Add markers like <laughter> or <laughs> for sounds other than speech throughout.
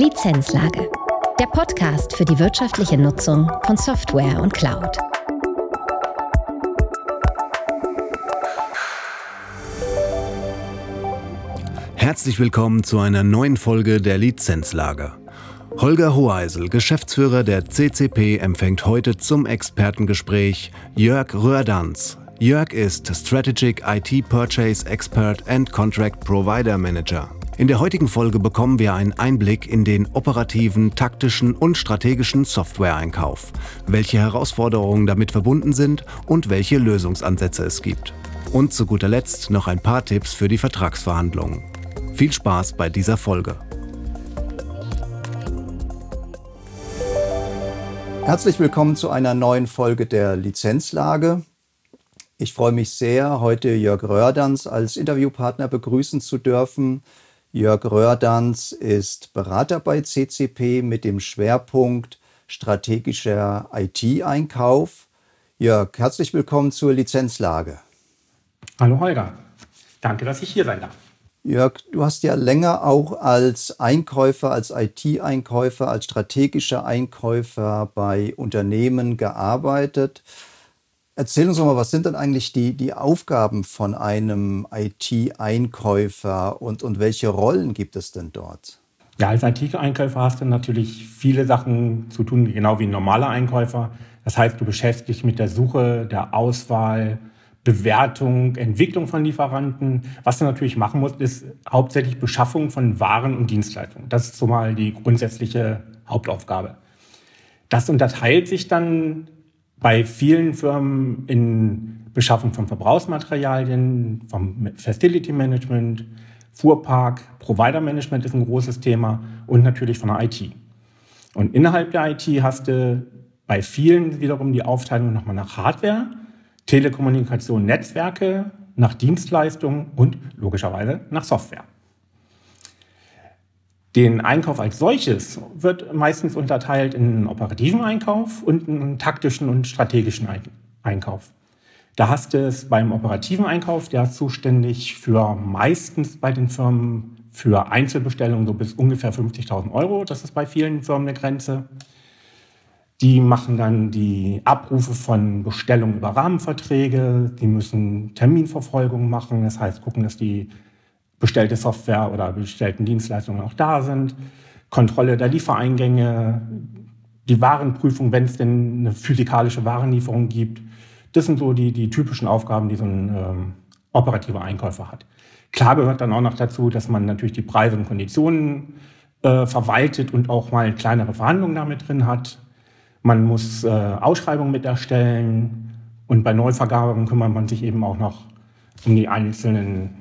Lizenzlage. Der Podcast für die wirtschaftliche Nutzung von Software und Cloud. Herzlich willkommen zu einer neuen Folge der Lizenzlage. Holger Hoheisel, Geschäftsführer der CCP, empfängt heute zum Expertengespräch Jörg Röhrdanz. Jörg ist Strategic IT Purchase Expert and Contract Provider Manager. In der heutigen Folge bekommen wir einen Einblick in den operativen, taktischen und strategischen Software-Einkauf, welche Herausforderungen damit verbunden sind und welche Lösungsansätze es gibt. Und zu guter Letzt noch ein paar Tipps für die Vertragsverhandlungen. Viel Spaß bei dieser Folge. Herzlich willkommen zu einer neuen Folge der Lizenzlage. Ich freue mich sehr, heute Jörg Rördans als Interviewpartner begrüßen zu dürfen. Jörg Röhrdanz ist Berater bei CCP mit dem Schwerpunkt strategischer IT-Einkauf. Jörg, herzlich willkommen zur Lizenzlage. Hallo Holger, danke, dass ich hier sein darf. Jörg, du hast ja länger auch als Einkäufer, als IT-Einkäufer, als strategischer Einkäufer bei Unternehmen gearbeitet. Erzähl uns doch mal, was sind denn eigentlich die, die Aufgaben von einem IT-Einkäufer und, und welche Rollen gibt es denn dort? Ja, als IT-Einkäufer hast du natürlich viele Sachen zu tun, genau wie ein normaler Einkäufer. Das heißt, du beschäftigst dich mit der Suche, der Auswahl, Bewertung, Entwicklung von Lieferanten. Was du natürlich machen musst, ist hauptsächlich Beschaffung von Waren und Dienstleistungen. Das ist so mal die grundsätzliche Hauptaufgabe. Das unterteilt sich dann bei vielen Firmen in Beschaffung von Verbrauchsmaterialien, vom Facility Management, Fuhrpark, Provider Management ist ein großes Thema und natürlich von der IT. Und innerhalb der IT hast du bei vielen wiederum die Aufteilung nochmal nach Hardware, Telekommunikation, Netzwerke, nach Dienstleistungen und logischerweise nach Software. Den Einkauf als solches wird meistens unterteilt in einen operativen Einkauf und einen taktischen und strategischen Einkauf. Da hast du es beim operativen Einkauf, der ist zuständig für meistens bei den Firmen für Einzelbestellungen so bis ungefähr 50.000 Euro. Das ist bei vielen Firmen eine Grenze. Die machen dann die Abrufe von Bestellungen über Rahmenverträge. Die müssen Terminverfolgung machen. Das heißt, gucken, dass die bestellte Software oder bestellten Dienstleistungen auch da sind, Kontrolle der Liefereingänge, die Warenprüfung, wenn es denn eine physikalische Warenlieferung gibt. Das sind so die, die typischen Aufgaben, die so ein ähm, operativer Einkäufer hat. Klar gehört dann auch noch dazu, dass man natürlich die Preise und Konditionen äh, verwaltet und auch mal kleinere Verhandlungen damit drin hat. Man muss äh, Ausschreibungen mit erstellen und bei Neuvergaben kümmert man sich eben auch noch um die einzelnen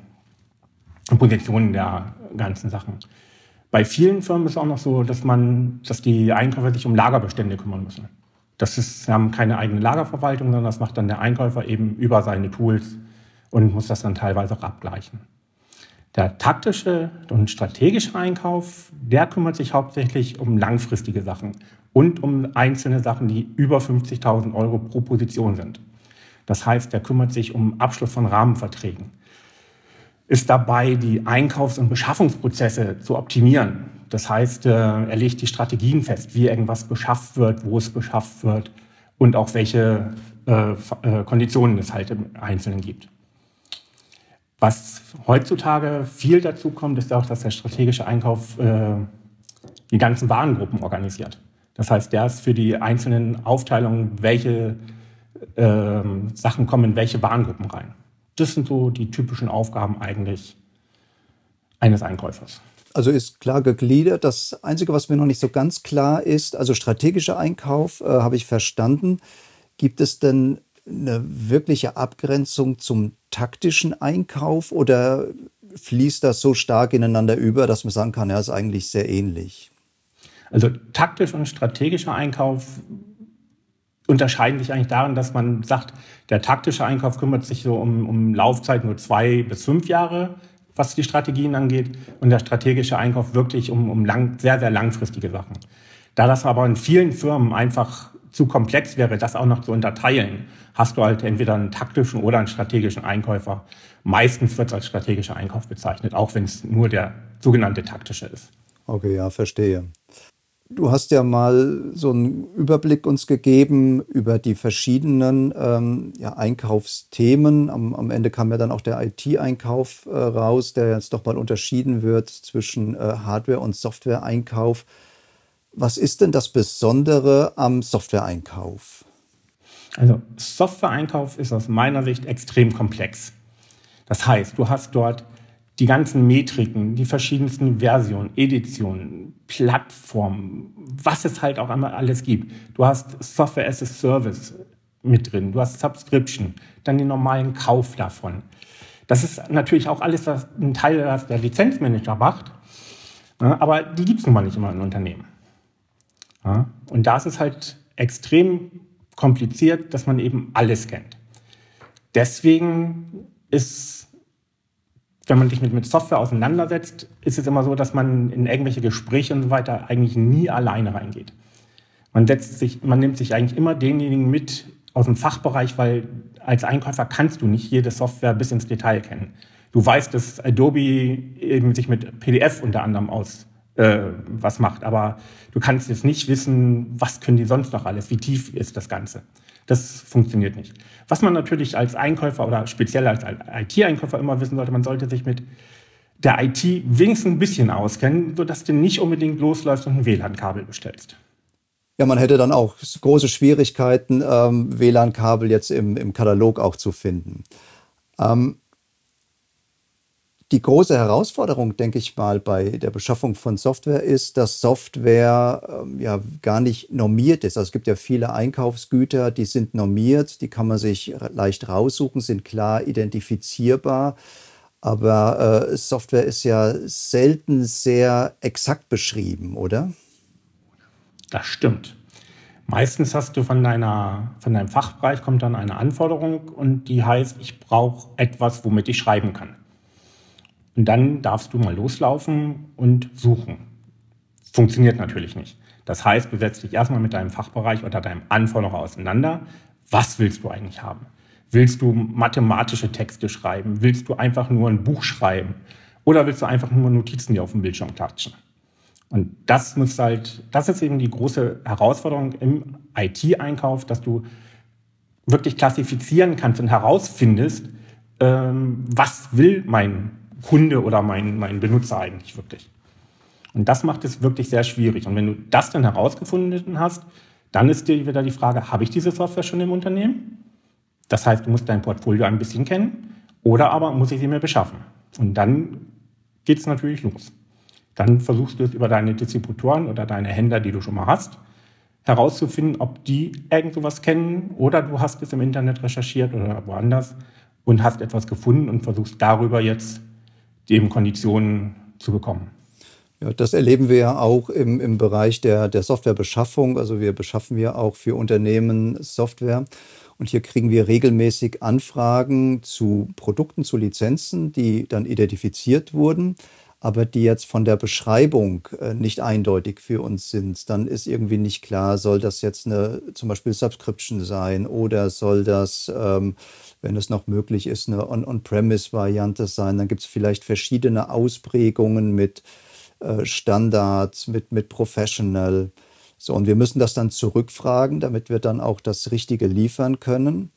Positionen der ganzen Sachen. Bei vielen Firmen ist es auch noch so, dass man, dass die Einkäufer sich um Lagerbestände kümmern müssen. Das ist, sie haben keine eigene Lagerverwaltung, sondern das macht dann der Einkäufer eben über seine Tools und muss das dann teilweise auch abgleichen. Der taktische und strategische Einkauf, der kümmert sich hauptsächlich um langfristige Sachen und um einzelne Sachen, die über 50.000 Euro pro Position sind. Das heißt, der kümmert sich um Abschluss von Rahmenverträgen ist dabei, die Einkaufs- und Beschaffungsprozesse zu optimieren. Das heißt, äh, er legt die Strategien fest, wie irgendwas beschafft wird, wo es beschafft wird und auch welche äh, äh, Konditionen es halt im Einzelnen gibt. Was heutzutage viel dazu kommt, ist auch, dass der strategische Einkauf die ganzen Warengruppen organisiert. Das heißt, der ist für die einzelnen Aufteilungen, welche Sachen kommen in welche Warengruppen rein. Das sind so die typischen Aufgaben eigentlich eines Einkäufers. Also ist klar gegliedert. Das Einzige, was mir noch nicht so ganz klar ist, also strategischer Einkauf äh, habe ich verstanden. Gibt es denn eine wirkliche Abgrenzung zum taktischen Einkauf oder fließt das so stark ineinander über, dass man sagen kann, ja, ist eigentlich sehr ähnlich? Also taktisch und strategischer Einkauf unterscheiden sich eigentlich darin, dass man sagt, der taktische Einkauf kümmert sich so um, um Laufzeit nur zwei bis fünf Jahre, was die Strategien angeht, und der strategische Einkauf wirklich um, um lang, sehr, sehr langfristige Sachen. Da das aber in vielen Firmen einfach zu komplex wäre, das auch noch zu unterteilen, hast du halt entweder einen taktischen oder einen strategischen Einkäufer. Meistens wird es als strategischer Einkauf bezeichnet, auch wenn es nur der sogenannte taktische ist. Okay, ja, verstehe. Du hast ja mal so einen Überblick uns gegeben über die verschiedenen ähm, ja, Einkaufsthemen. Am, am, Ende kam ja dann auch der IT-Einkauf äh, raus, der jetzt doch mal unterschieden wird zwischen äh, Hardware- und Software-Einkauf. Was ist denn das Besondere am Software-Einkauf? Also Software-Einkauf ist aus meiner Sicht extrem komplex. Das heißt, du hast dort die ganzen Metriken, die verschiedensten Versionen, Editionen, Plattformen, was es halt auch einmal alles gibt. Du hast Software as a Service mit drin, du hast Subscription, dann den normalen Kauf davon. Das ist natürlich auch alles was ein Teil, was der Lizenzmanager macht, aber die gibt es nun mal nicht immer in Unternehmen. Und da ist es halt extrem kompliziert, dass man eben alles kennt. Deswegen ist wenn man sich mit, mit Software auseinandersetzt, ist es immer so, dass man in irgendwelche Gespräche und so weiter eigentlich nie alleine reingeht. Man, setzt sich, man nimmt sich eigentlich immer denjenigen mit aus dem Fachbereich, weil als Einkäufer kannst du nicht jede Software bis ins Detail kennen. Du weißt, dass Adobe eben sich mit PDF unter anderem aus äh, was macht, aber du kannst jetzt nicht wissen, was können die sonst noch alles, wie tief ist das Ganze. Das funktioniert nicht. Was man natürlich als Einkäufer oder speziell als IT-Einkäufer immer wissen sollte, man sollte sich mit der IT wenigstens ein bisschen auskennen, sodass du nicht unbedingt losläufst und ein WLAN-Kabel bestellst. Ja, man hätte dann auch große Schwierigkeiten, ähm, WLAN-Kabel jetzt im, im Katalog auch zu finden. Ähm, die große Herausforderung, denke ich mal, bei der Beschaffung von Software ist, dass Software ähm, ja gar nicht normiert ist. Also es gibt ja viele Einkaufsgüter, die sind normiert, die kann man sich leicht raussuchen, sind klar identifizierbar. Aber äh, Software ist ja selten sehr exakt beschrieben, oder? Das stimmt. Meistens hast du von, deiner, von deinem Fachbereich kommt dann eine Anforderung und die heißt, ich brauche etwas, womit ich schreiben kann. Und dann darfst du mal loslaufen und suchen. Funktioniert natürlich nicht. Das heißt, du setzt dich erstmal mit deinem Fachbereich oder deinem Anforderer auseinander. Was willst du eigentlich haben? Willst du mathematische Texte schreiben? Willst du einfach nur ein Buch schreiben? Oder willst du einfach nur Notizen, die auf dem Bildschirm klatschen? Und das muss halt, das ist eben die große Herausforderung im IT-Einkauf, dass du wirklich klassifizieren kannst und herausfindest, ähm, was will mein Kunde oder mein, mein Benutzer eigentlich wirklich. Und das macht es wirklich sehr schwierig. Und wenn du das dann herausgefunden hast, dann ist dir wieder die Frage, habe ich diese Software schon im Unternehmen? Das heißt, du musst dein Portfolio ein bisschen kennen oder aber muss ich sie mir beschaffen. Und dann geht es natürlich los. Dann versuchst du es über deine Distributoren oder deine Händler, die du schon mal hast, herauszufinden, ob die irgend sowas kennen oder du hast es im Internet recherchiert oder woanders und hast etwas gefunden und versuchst darüber jetzt eben Konditionen zu bekommen. Ja, das erleben wir ja auch im, im Bereich der, der Softwarebeschaffung. Also wir beschaffen ja auch für Unternehmen Software. Und hier kriegen wir regelmäßig Anfragen zu Produkten, zu Lizenzen, die dann identifiziert wurden, aber die jetzt von der Beschreibung äh, nicht eindeutig für uns sind. Dann ist irgendwie nicht klar, soll das jetzt eine zum Beispiel Subscription sein oder soll das ähm, wenn es noch möglich ist, eine On-Premise-Variante sein. Dann gibt es vielleicht verschiedene Ausprägungen mit äh, Standards, mit, mit Professional. So, und wir müssen das dann zurückfragen, damit wir dann auch das Richtige liefern können.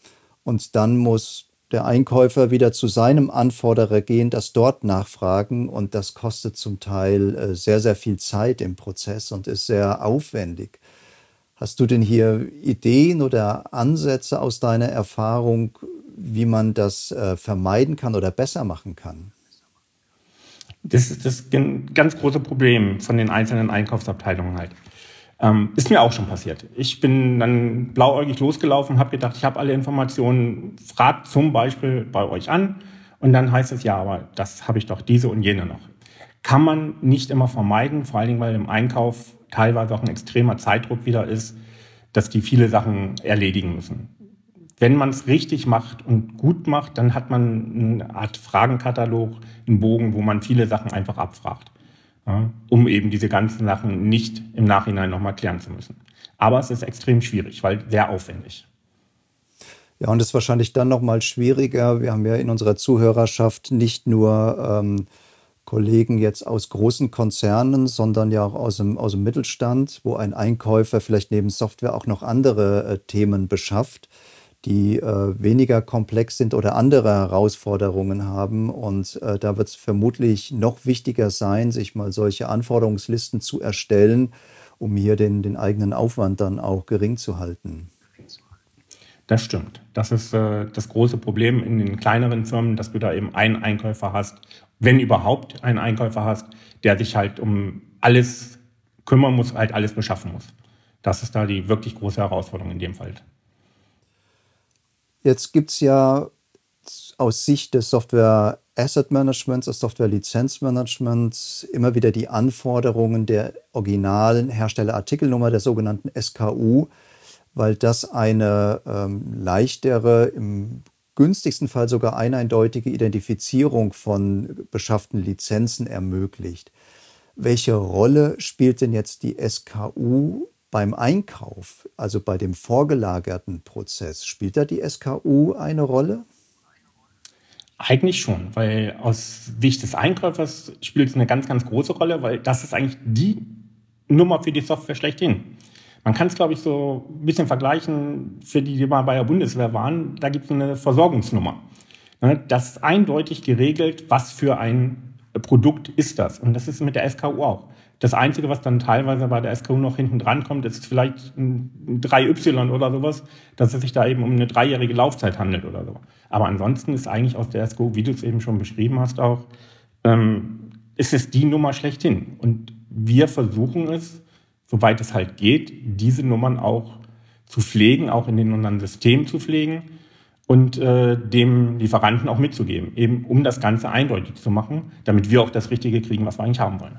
Und dann muss der Einkäufer wieder zu seinem Anforderer gehen, das dort nachfragen. Und das kostet zum Teil äh, sehr, sehr viel Zeit im Prozess und ist sehr aufwendig. Hast du denn hier Ideen oder Ansätze aus deiner Erfahrung, wie man das äh, vermeiden kann oder besser machen kann? Das ist das ganz große Problem von den einzelnen Einkaufsabteilungen halt. Ähm, ist mir auch schon passiert. Ich bin dann blauäugig losgelaufen, habe gedacht, ich habe alle Informationen, fragt zum Beispiel bei euch an und dann heißt es, ja, aber das habe ich doch diese und jene noch. Kann man nicht immer vermeiden, vor allen Dingen, weil im Einkauf teilweise auch ein extremer Zeitdruck wieder ist, dass die viele Sachen erledigen müssen wenn man es richtig macht und gut macht, dann hat man eine Art Fragenkatalog, einen Bogen, wo man viele Sachen einfach abfragt, ja, um eben diese ganzen Sachen nicht im Nachhinein nochmal klären zu müssen. Aber es ist extrem schwierig, weil sehr aufwendig. Ja, und es ist wahrscheinlich dann nochmal schwieriger. Wir haben ja in unserer Zuhörerschaft nicht nur ähm, Kollegen jetzt aus großen Konzernen, sondern ja auch aus dem, aus dem Mittelstand, wo ein Einkäufer vielleicht neben Software auch noch andere äh, Themen beschafft, die äh, weniger komplex sind oder andere Herausforderungen haben. Und äh, da wird es vermutlich noch wichtiger sein, sich mal solche Anforderungslisten zu erstellen, um hier den, den eigenen Aufwand dann auch gering zu halten. Das stimmt. Das ist äh, das große Problem in den kleineren Firmen, dass du da eben einen Einkäufer hast, wenn überhaupt einen Einkäufer hast, der sich halt um alles kümmern muss, halt alles beschaffen muss. Das ist da die wirklich große Herausforderung in dem Fall. Jetzt gibt es ja aus Sicht des Software Asset Managements, des Software Lizenzmanagements immer wieder die Anforderungen der originalen Herstellerartikelnummer, der sogenannten SKU, weil das eine ähm, leichtere, im günstigsten Fall sogar eindeutige Identifizierung von beschafften Lizenzen ermöglicht. Welche Rolle spielt denn jetzt die SKU beim Einkauf, also bei dem vorgelagerten Prozess? Spielt da die SKU eine Rolle? Eigentlich schon, weil aus Sicht des Einkäufers spielt es eine ganz, ganz große Rolle, weil das ist eigentlich die Nummer für die Software schlechthin. Man kann es, glaube ich, so ein bisschen vergleichen, für die, die mal bei der Bundeswehr waren, da gibt es eine Versorgungsnummer. Ne, das ist eindeutig geregelt, was für ein Produkt ist das. Und das ist mit der SKU auch. Das Einzige, was dann teilweise bei der SKU noch hinten dran kommt, ist vielleicht ein 3Y oder sowas, dass es sich da eben um eine dreijährige Laufzeit handelt oder so. Aber ansonsten ist eigentlich aus der SKU, wie du es eben schon beschrieben hast, auch, ähm, ist es die Nummer schlechthin. Und wir versuchen es, soweit es halt geht, diese Nummern auch zu pflegen, auch in den unseren Systemen zu pflegen und äh, dem Lieferanten auch mitzugeben, eben um das Ganze eindeutig zu machen, damit wir auch das Richtige kriegen, was wir eigentlich haben wollen.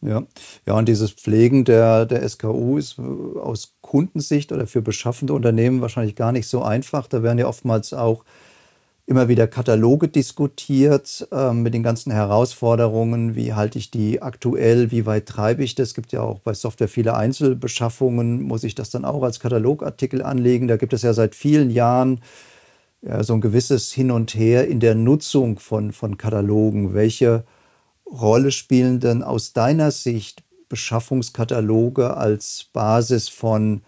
Ja, ja und dieses Pflegen der, der SKU ist äh, aus Kundensicht oder für beschaffende Unternehmen wahrscheinlich gar nicht so einfach. Da werden ja oftmals auch immer wieder Kataloge diskutiert äh, mit den ganzen Herausforderungen. Wie halte ich die aktuell? Wie weit treibe ich das? Es gibt ja auch bei Software viele Einzelbeschaffungen. Muss ich das dann auch als Katalogartikel anlegen? Da gibt es ja seit vielen Jahren ja, so ein gewisses Hin und Her in der Nutzung von, von Katalogen. Welche Rolle spielen denn aus deiner Sicht Beschaffungskataloge als Basis von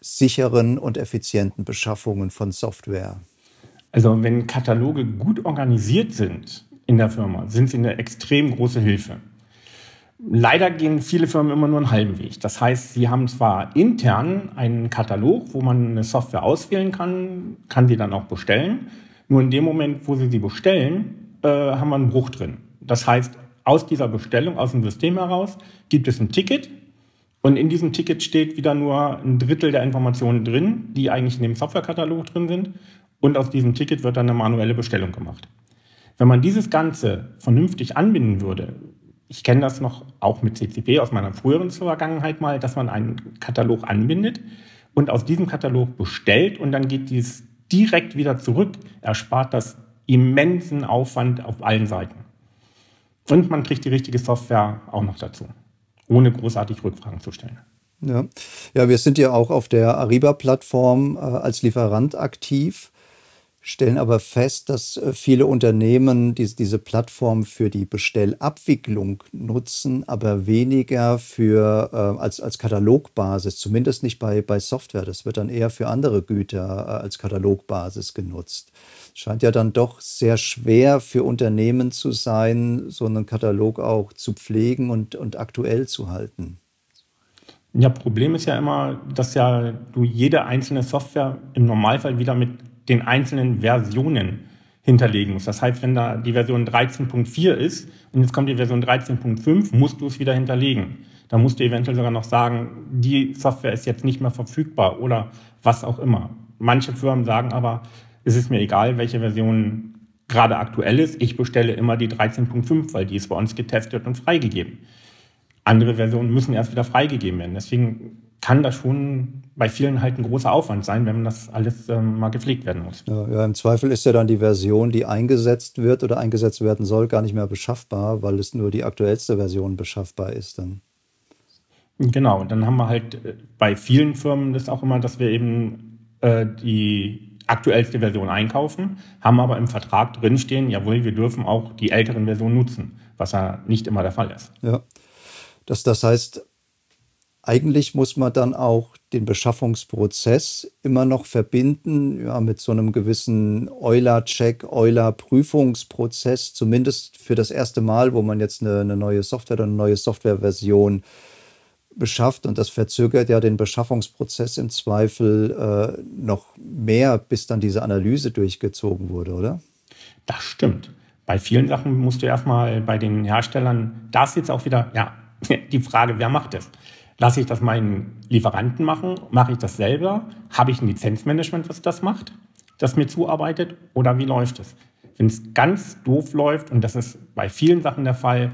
sicheren und effizienten Beschaffungen von Software? Also wenn Kataloge gut organisiert sind in der Firma, sind sie eine extrem große Hilfe. Leider gehen viele Firmen immer nur einen halben Weg. Das heißt, sie haben zwar intern einen Katalog, wo man eine Software auswählen kann, kann sie dann auch bestellen. Nur in dem Moment, wo sie sie bestellen, äh, haben wir einen Bruch drin. Das heißt, aus dieser Bestellung, aus dem System heraus, gibt es ein Ticket. Und in diesem Ticket steht wieder nur ein Drittel der Informationen drin, die eigentlich in dem Softwarekatalog drin sind und aus diesem Ticket wird dann eine manuelle Bestellung gemacht. Wenn man dieses Ganze vernünftig anbinden würde, ich kenne das noch auch mit CCP aus meiner früheren Vergangenheit mal, dass man einen Katalog anbindet und aus diesem Katalog bestellt und dann geht dies direkt wieder zurück, erspart das immensen Aufwand auf allen Seiten. Und man kriegt die richtige Software auch noch dazu, ohne großartig Rückfragen zu stellen. Ja, ja wir sind ja auch auf der Ariba-Plattform äh, als Lieferant aktiv stellen aber fest, dass äh, viele Unternehmen diese, Plattform für die Bestellabwicklung nutzen, aber weniger für, äh, als, als Katalogbasis, zumindest nicht bei, bei Software. Das wird dann eher für andere Güter äh, als Katalogbasis genutzt. Scheint ja dann doch sehr schwer für Unternehmen zu sein, so einen Katalog auch zu pflegen und, und aktuell zu halten. Ja, Problem ist ja immer, dass ja du jede einzelne Software im Normalfall wieder mit den einzelnen Versionen hinterlegen musst. Das heißt, wenn da die Version 13.4 ist und jetzt kommt die Version 13.5, musst du es wieder hinterlegen. Da musst du eventuell sogar noch sagen, die Software ist jetzt nicht mehr verfügbar oder was auch immer. Manche Firmen sagen aber, es ist mir egal, welche Version gerade aktuell ist. Ich bestelle immer die 13.5, weil die ist bei uns getestet und freigegeben. Andere Versionen müssen erst wieder freigegeben werden. Deswegen kann das schon bei vielen halt ein großer Aufwand sein, wenn das alles ähm, mal gepflegt werden muss. Ja, ja, im Zweifel ist ja dann die Version, die eingesetzt wird oder eingesetzt werden soll, gar nicht mehr beschaffbar, weil es nur die aktuellste Version beschaffbar ist dann. Genau, dann haben wir halt äh, bei vielen Firmen das auch immer, dass wir eben äh, die aktuellste Version einkaufen, haben aber im Vertrag drinstehen, jawohl, wir dürfen auch die älteren Versionen nutzen. was ja nicht immer der Fall ist. Ja. Das, das heißt, eigentlich muss man dann auch den Beschaffungsprozess immer noch verbinden ja, mit so einem gewissen Euler-Check, Euler-Prüfungsprozess, zumindest für das erste Mal, wo man jetzt eine, eine neue Software oder eine neue Softwareversion beschafft. Und das verzögert ja den Beschaffungsprozess im Zweifel äh, noch mehr, bis dann diese Analyse durchgezogen wurde, oder? Das stimmt. Bei vielen Sachen musst du erstmal bei den Herstellern, das jetzt auch wieder, ja, <laughs> die Frage, wer macht das? Lasse ich das meinen Lieferanten machen? Mache ich das selber? Habe ich ein Lizenzmanagement, was das macht, das mir zuarbeitet? Oder wie läuft es? Wenn es ganz doof läuft, und das ist bei vielen Sachen der Fall,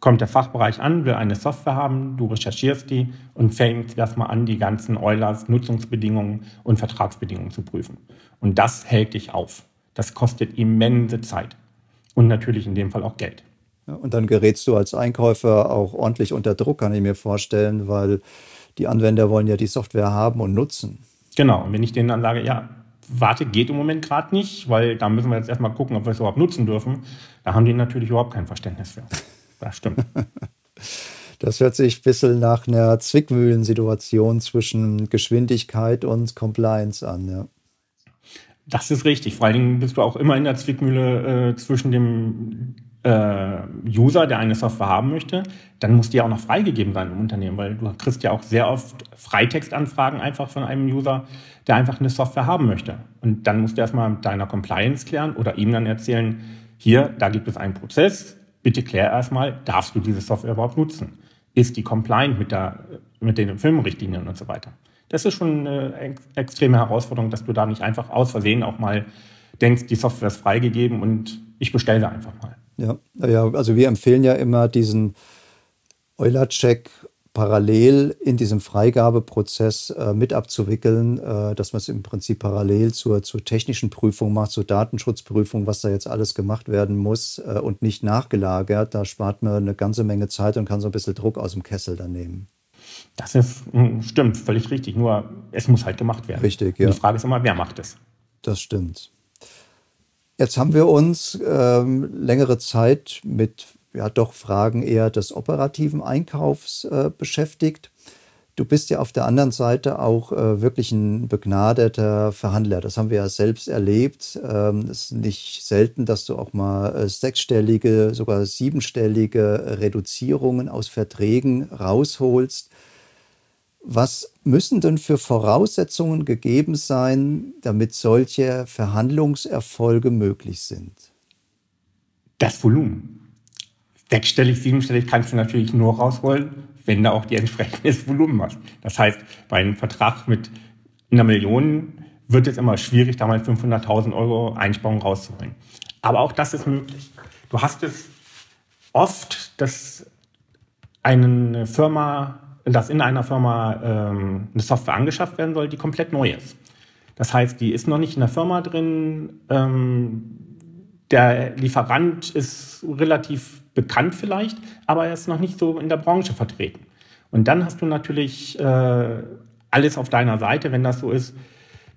kommt der Fachbereich an, will eine Software haben, du recherchierst die und fängst erstmal an, die ganzen Eulers Nutzungsbedingungen und Vertragsbedingungen zu prüfen. Und das hält dich auf. Das kostet immense Zeit. Und natürlich in dem Fall auch Geld. Und dann gerätst du als Einkäufer auch ordentlich unter Druck, kann ich mir vorstellen, weil die Anwender wollen ja die Software haben und nutzen. Genau, und wenn ich denen dann sage, ja, warte, geht im Moment gerade nicht, weil da müssen wir jetzt erstmal gucken, ob wir es überhaupt nutzen dürfen, da haben die natürlich überhaupt kein Verständnis für. <laughs> Das stimmt. Das hört sich ein bisschen nach einer Zwickmühlensituation zwischen Geschwindigkeit und Compliance an, ja. Das ist richtig. Vor allen Dingen bist du auch immer in der Zwickmühle äh, zwischen dem User, der eine Software haben möchte, dann muss die auch noch freigegeben sein im Unternehmen, weil du kriegst ja auch sehr oft Freitextanfragen einfach von einem User, der einfach eine Software haben möchte. Und dann musst du erstmal mit deiner Compliance klären oder ihm dann erzählen, hier, da gibt es einen Prozess, bitte klär erstmal, darfst du diese Software überhaupt nutzen? Ist die compliant mit, der, mit den Firmenrichtlinien und so weiter? Das ist schon eine ex extreme Herausforderung, dass du da nicht einfach aus Versehen auch mal denkst, die Software ist freigegeben und ich bestelle einfach mal. Ja, ja, also wir empfehlen ja immer diesen Euler-Check parallel in diesem Freigabeprozess äh, mit abzuwickeln, äh, dass man es im Prinzip parallel zur, zur technischen Prüfung macht, zur Datenschutzprüfung, was da jetzt alles gemacht werden muss äh, und nicht nachgelagert. Da spart man eine ganze Menge Zeit und kann so ein bisschen Druck aus dem Kessel dann nehmen. Das ist, hm, stimmt, völlig richtig. Nur es muss halt gemacht werden. Richtig, ja. Und die Frage ist immer, wer macht es? Das stimmt. Jetzt haben wir uns ähm, längere Zeit mit ja doch Fragen eher des operativen Einkaufs äh, beschäftigt. Du bist ja auf der anderen Seite auch äh, wirklich ein begnadeter Verhandler. Das haben wir ja selbst erlebt. Ähm, es ist nicht selten, dass du auch mal äh, sechsstellige, sogar siebenstellige Reduzierungen aus Verträgen rausholst. Was müssen denn für Voraussetzungen gegeben sein, damit solche Verhandlungserfolge möglich sind? Das Volumen. Sechsstellig, siebenstellig kannst du natürlich nur rausholen, wenn du auch die entsprechendes <laughs> Volumen hast. Das heißt, bei einem Vertrag mit einer Million wird es immer schwierig, da mal 500.000 Euro Einsparung rauszuholen. Aber auch das ist möglich. Du hast es oft, dass eine Firma dass in einer Firma ähm, eine Software angeschafft werden soll, die komplett neu ist. Das heißt, die ist noch nicht in der Firma drin. Ähm, der Lieferant ist relativ bekannt vielleicht, aber er ist noch nicht so in der Branche vertreten. Und dann hast du natürlich äh, alles auf deiner Seite, wenn das so ist.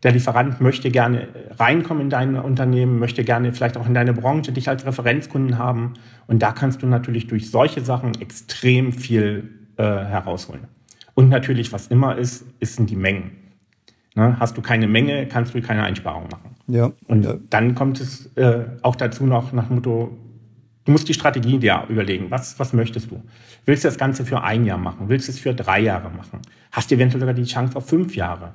Der Lieferant möchte gerne reinkommen in dein Unternehmen, möchte gerne vielleicht auch in deine Branche dich als Referenzkunden haben. Und da kannst du natürlich durch solche Sachen extrem viel äh, herausholen. Und natürlich, was immer ist, ist sind die Mengen. Ne? Hast du keine Menge, kannst du keine Einsparung machen. Ja. Und ja. dann kommt es äh, auch dazu noch nach Motto, du musst die Strategie dir überlegen. Was, was möchtest du? Willst du das Ganze für ein Jahr machen? Willst du es für drei Jahre machen? Hast du eventuell sogar die Chance auf fünf Jahre?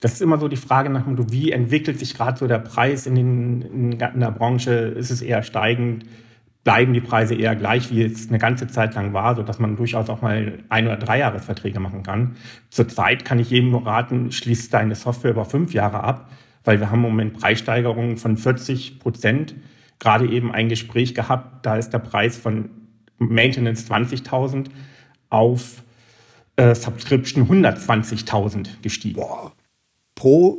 Das ist immer so die Frage nach dem Motto, wie entwickelt sich gerade so der Preis in, den, in der Branche? Ist es eher steigend? Bleiben die Preise eher gleich, wie es eine ganze Zeit lang war, so dass man durchaus auch mal ein- oder drei Jahresverträge machen kann. Zurzeit kann ich jedem nur raten, schließ deine Software über fünf Jahre ab, weil wir haben im Moment Preissteigerungen von 40 Prozent. Gerade eben ein Gespräch gehabt, da ist der Preis von Maintenance 20.000 auf äh, Subscription 120.000 gestiegen. Boah. Pro,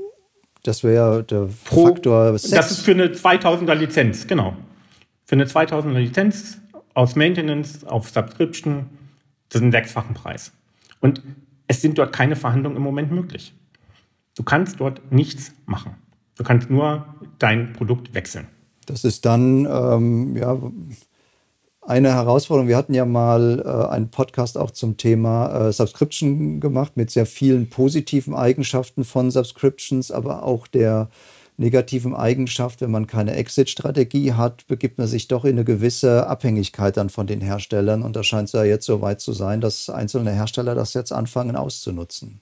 das wäre der Pro, Faktor 6. Das ist für eine 2000er Lizenz, genau. Für eine 2000er Lizenz aus Maintenance auf Subscription, das ist ein sechsfachen Preis. Und es sind dort keine Verhandlungen im Moment möglich. Du kannst dort nichts machen. Du kannst nur dein Produkt wechseln. Das ist dann, ähm, ja, eine Herausforderung. Wir hatten ja mal äh, einen Podcast auch zum Thema äh, Subscription gemacht mit sehr vielen positiven Eigenschaften von Subscriptions, aber auch der negativen Eigenschaft, wenn man keine Exit-Strategie hat, begibt man sich doch in eine gewisse Abhängigkeit dann von den Herstellern. Und da scheint es ja jetzt so weit zu sein, dass einzelne Hersteller das jetzt anfangen auszunutzen.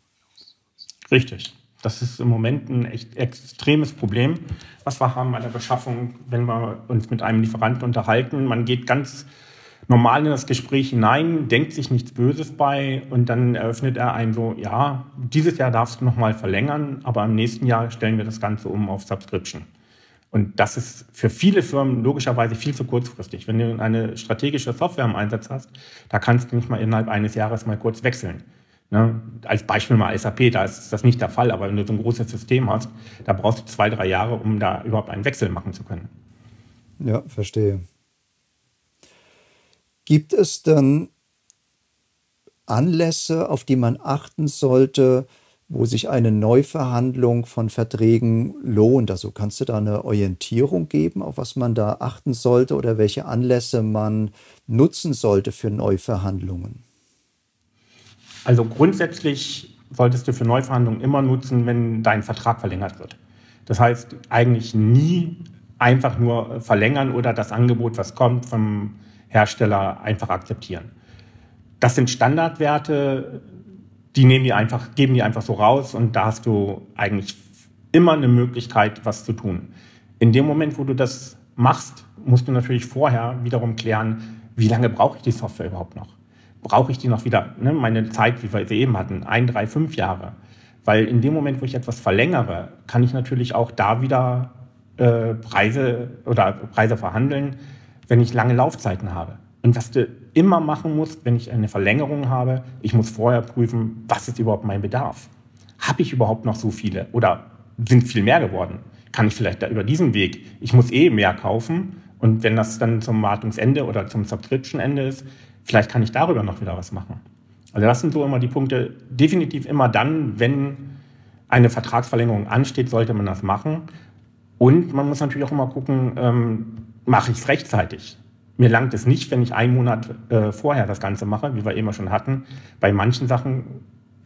Richtig. Das ist im Moment ein echt extremes Problem, was wir haben bei der Beschaffung, wenn wir uns mit einem Lieferanten unterhalten. Man geht ganz normal in das Gespräch hinein, denkt sich nichts Böses bei und dann eröffnet er einem so, ja, dieses Jahr darfst du nochmal verlängern, aber im nächsten Jahr stellen wir das Ganze um auf Subscription. Und das ist für viele Firmen logischerweise viel zu kurzfristig. Wenn du eine strategische Software im Einsatz hast, da kannst du nicht mal innerhalb eines Jahres mal kurz wechseln. Ne? Als Beispiel mal SAP, da ist das nicht der Fall, aber wenn du so ein großes System hast, da brauchst du zwei, drei Jahre, um da überhaupt einen Wechsel machen zu können. Ja, verstehe. Gibt es dann Anlässe, auf die man achten sollte, wo sich eine Neuverhandlung von Verträgen lohnt? Also kannst du da eine Orientierung geben, auf was man da achten sollte oder welche Anlässe man nutzen sollte für Neuverhandlungen? Also grundsätzlich solltest du für Neuverhandlungen immer nutzen, wenn dein Vertrag verlängert wird. Das heißt eigentlich nie einfach nur verlängern oder das Angebot, was kommt, vom Hersteller einfach akzeptieren. Das sind Standardwerte, die nehmen die einfach, geben die einfach so raus und da hast du eigentlich immer eine Möglichkeit, was zu tun. In dem Moment, wo du das machst, musst du natürlich vorher wiederum klären, wie lange brauche ich die Software überhaupt noch? Brauche ich die noch wieder, ne, meine Zeit, wie wir sie eben hatten, ein, drei, fünf Jahre? Weil in dem Moment, wo ich etwas verlängere, kann ich natürlich auch da wieder äh, Preise oder Preise verhandeln, wenn ich lange Laufzeiten habe. Und was du immer machen musst, wenn ich eine Verlängerung habe, ich muss vorher prüfen, was ist überhaupt mein Bedarf? Habe ich überhaupt noch so viele oder sind viel mehr geworden? Kann ich vielleicht da über diesen Weg, ich muss eh mehr kaufen und wenn das dann zum Wartungsende oder zum Subscription-Ende ist, vielleicht kann ich darüber noch wieder was machen. Also das sind so immer die Punkte. Definitiv immer dann, wenn eine Vertragsverlängerung ansteht, sollte man das machen. Und man muss natürlich auch immer gucken, ähm, mache ich es rechtzeitig. Mir langt es nicht, wenn ich einen Monat äh, vorher das Ganze mache, wie wir eben schon hatten. Bei manchen Sachen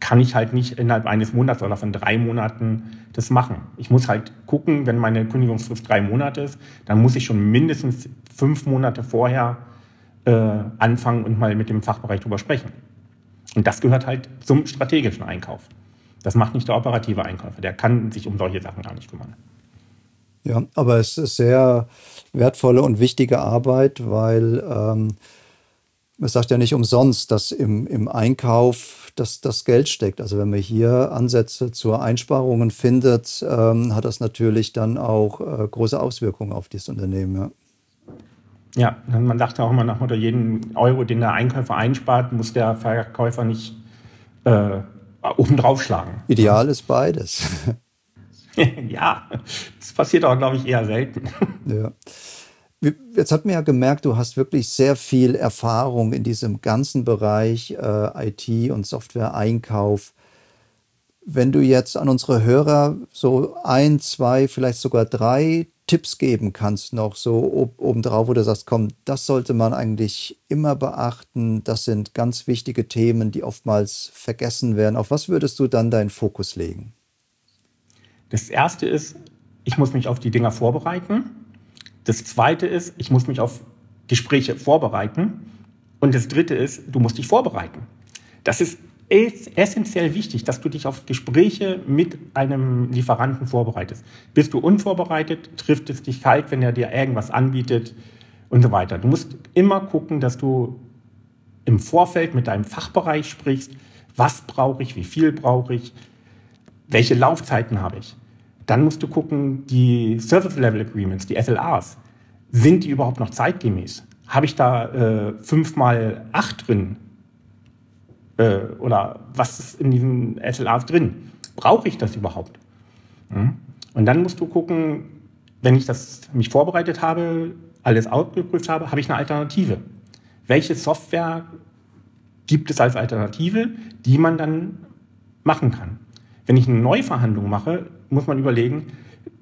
kann ich halt nicht innerhalb eines Monats oder von drei Monaten das machen. Ich muss halt gucken, wenn meine Kündigungsfrist drei Monate ist, dann muss ich schon mindestens fünf Monate vorher äh, anfangen und mal mit dem Fachbereich drüber sprechen. Und das gehört halt zum strategischen Einkauf. Das macht nicht der operative Einkäufer. Der kann sich um solche Sachen gar nicht kümmern. Ja, aber es ist sehr wertvolle und wichtige Arbeit, weil ähm, man sagt ja nicht umsonst, dass im, im Einkauf das, das Geld steckt. Also wenn man hier Ansätze zur Einsparungen findet, ähm, hat das natürlich dann auch äh, große Auswirkungen auf dieses Unternehmen. Ja. ja, man dachte auch immer nach Motto, jeden Euro, den der Einkäufer einspart, muss der Verkäufer nicht äh, obendrauf schlagen. Ideal ist beides. <laughs> ja, das passiert auch, glaube ich, eher selten. <laughs> Ja. Jetzt hat man ja gemerkt, du hast wirklich sehr viel Erfahrung in diesem ganzen Bereich äh, IT und Software-Einkauf. Wenn du jetzt an unsere Hörer so ein, zwei, vielleicht sogar drei Tipps geben kannst, noch so obendrauf, wo du sagst, komm, das sollte man eigentlich immer beachten, das sind ganz wichtige Themen, die oftmals vergessen werden. Auf was würdest du dann deinen Fokus legen? Das erste ist, ich muss mich auf die Dinger vorbereiten. Das zweite ist, ich muss mich auf Gespräche vorbereiten. Und das dritte ist, du musst dich vorbereiten. Das ist essentiell wichtig, dass du dich auf Gespräche mit einem Lieferanten vorbereitest. Bist du unvorbereitet, trifft es dich kalt, wenn er dir irgendwas anbietet und so weiter. Du musst immer gucken, dass du im Vorfeld mit deinem Fachbereich sprichst, was brauche ich, wie viel brauche ich, welche Laufzeiten habe ich. Dann musst du gucken, die Service Level Agreements, die SLAs, sind die überhaupt noch zeitgemäß? Habe ich da äh, 5 mal 8 drin? Äh, oder was ist in diesen SLAs drin? Brauche ich das überhaupt? Mhm. Und dann musst du gucken, wenn ich das mich vorbereitet habe, alles ausgeprüft habe, habe ich eine Alternative. Welche Software gibt es als Alternative, die man dann machen kann? Wenn ich eine Neuverhandlung mache, muss man überlegen,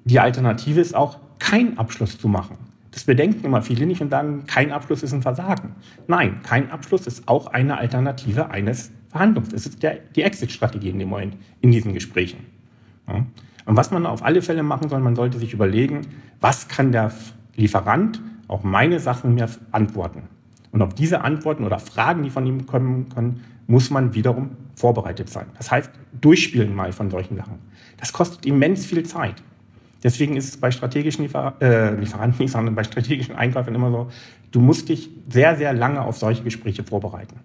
die Alternative ist auch, keinen Abschluss zu machen. Das bedenken immer viele nicht und sagen, kein Abschluss ist ein Versagen. Nein, kein Abschluss ist auch eine Alternative eines Verhandlungs. Es ist der, die Exit-Strategie in dem Moment in diesen Gesprächen. Ja. Und was man auf alle Fälle machen soll, man sollte sich überlegen, was kann der Lieferant auf meine Sachen mir antworten. Und auf diese Antworten oder Fragen, die von ihm kommen können, muss man wiederum vorbereitet sein. Das heißt, durchspielen mal von solchen Sachen. Das kostet immens viel Zeit. Deswegen ist es bei strategischen Liefer äh, Lieferanten nicht, sondern bei strategischen Einkäufern immer so, du musst dich sehr, sehr lange auf solche Gespräche vorbereiten.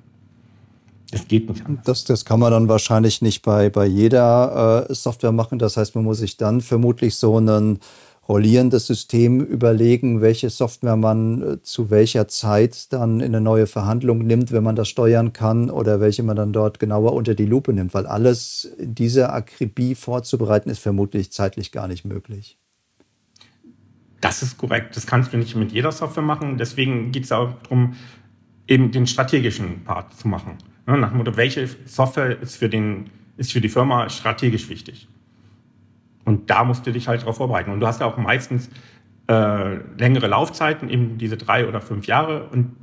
Das geht nicht anders. Das, das kann man dann wahrscheinlich nicht bei, bei jeder äh, Software machen. Das heißt, man muss sich dann vermutlich so ein rollierendes System überlegen, welche Software man äh, zu welcher Zeit dann in eine neue Verhandlung nimmt, wenn man das steuern kann, oder welche man dann dort genauer unter die Lupe nimmt. Weil alles in dieser Akribie vorzubereiten, ist vermutlich zeitlich gar nicht möglich. Das ist korrekt. Das kannst du nicht mit jeder Software machen. Deswegen geht es auch darum, eben den strategischen Part zu machen. Ne, nach dem Motto, welche Software ist für, den, ist für die Firma strategisch wichtig? Und da musst du dich halt darauf vorbereiten. Und du hast ja auch meistens äh, längere Laufzeiten, eben diese drei oder fünf Jahre. Und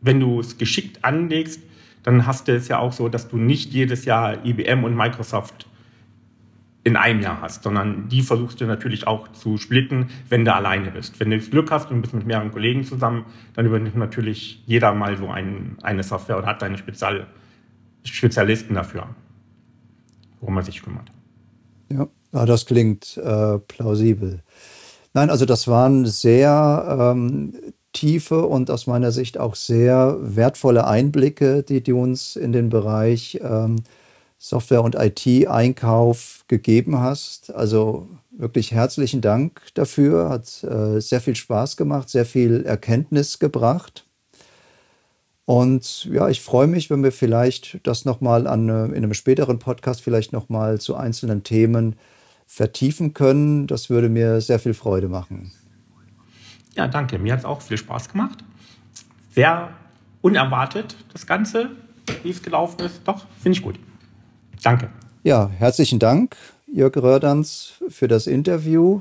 wenn du es geschickt anlegst, dann hast du es ja auch so, dass du nicht jedes Jahr IBM und Microsoft in einem Jahr hast, sondern die versuchst du natürlich auch zu splitten, wenn du alleine bist. Wenn du das Glück hast und bist mit mehreren Kollegen zusammen, dann übernimmt natürlich jeder mal so ein, eine Software oder hat seine Spezial, Spezialisten dafür, worum man sich kümmert. Ja, das klingt äh, plausibel. Nein, also das waren sehr ähm, tiefe und aus meiner Sicht auch sehr wertvolle Einblicke, die du uns in den Bereich ähm, Software- und IT-Einkauf gegeben hast. Also wirklich herzlichen Dank dafür. Hat äh, sehr viel Spaß gemacht, sehr viel Erkenntnis gebracht. Und ja, ich freue mich, wenn wir vielleicht das nochmal an, äh, in einem späteren Podcast vielleicht nochmal zu einzelnen Themen vertiefen können. Das würde mir sehr viel Freude machen. Ja, danke. Mir hat es auch viel Spaß gemacht. Sehr unerwartet, das Ganze, wie es gelaufen ist. Doch, finde ich gut. Danke. Ja, herzlichen Dank, Jörg Rördans, für das Interview.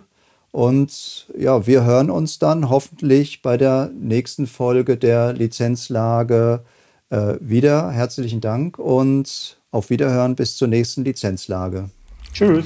Und ja, wir hören uns dann hoffentlich bei der nächsten Folge der Lizenzlage äh, wieder. Herzlichen Dank und auf Wiederhören bis zur nächsten Lizenzlage. Tschüss.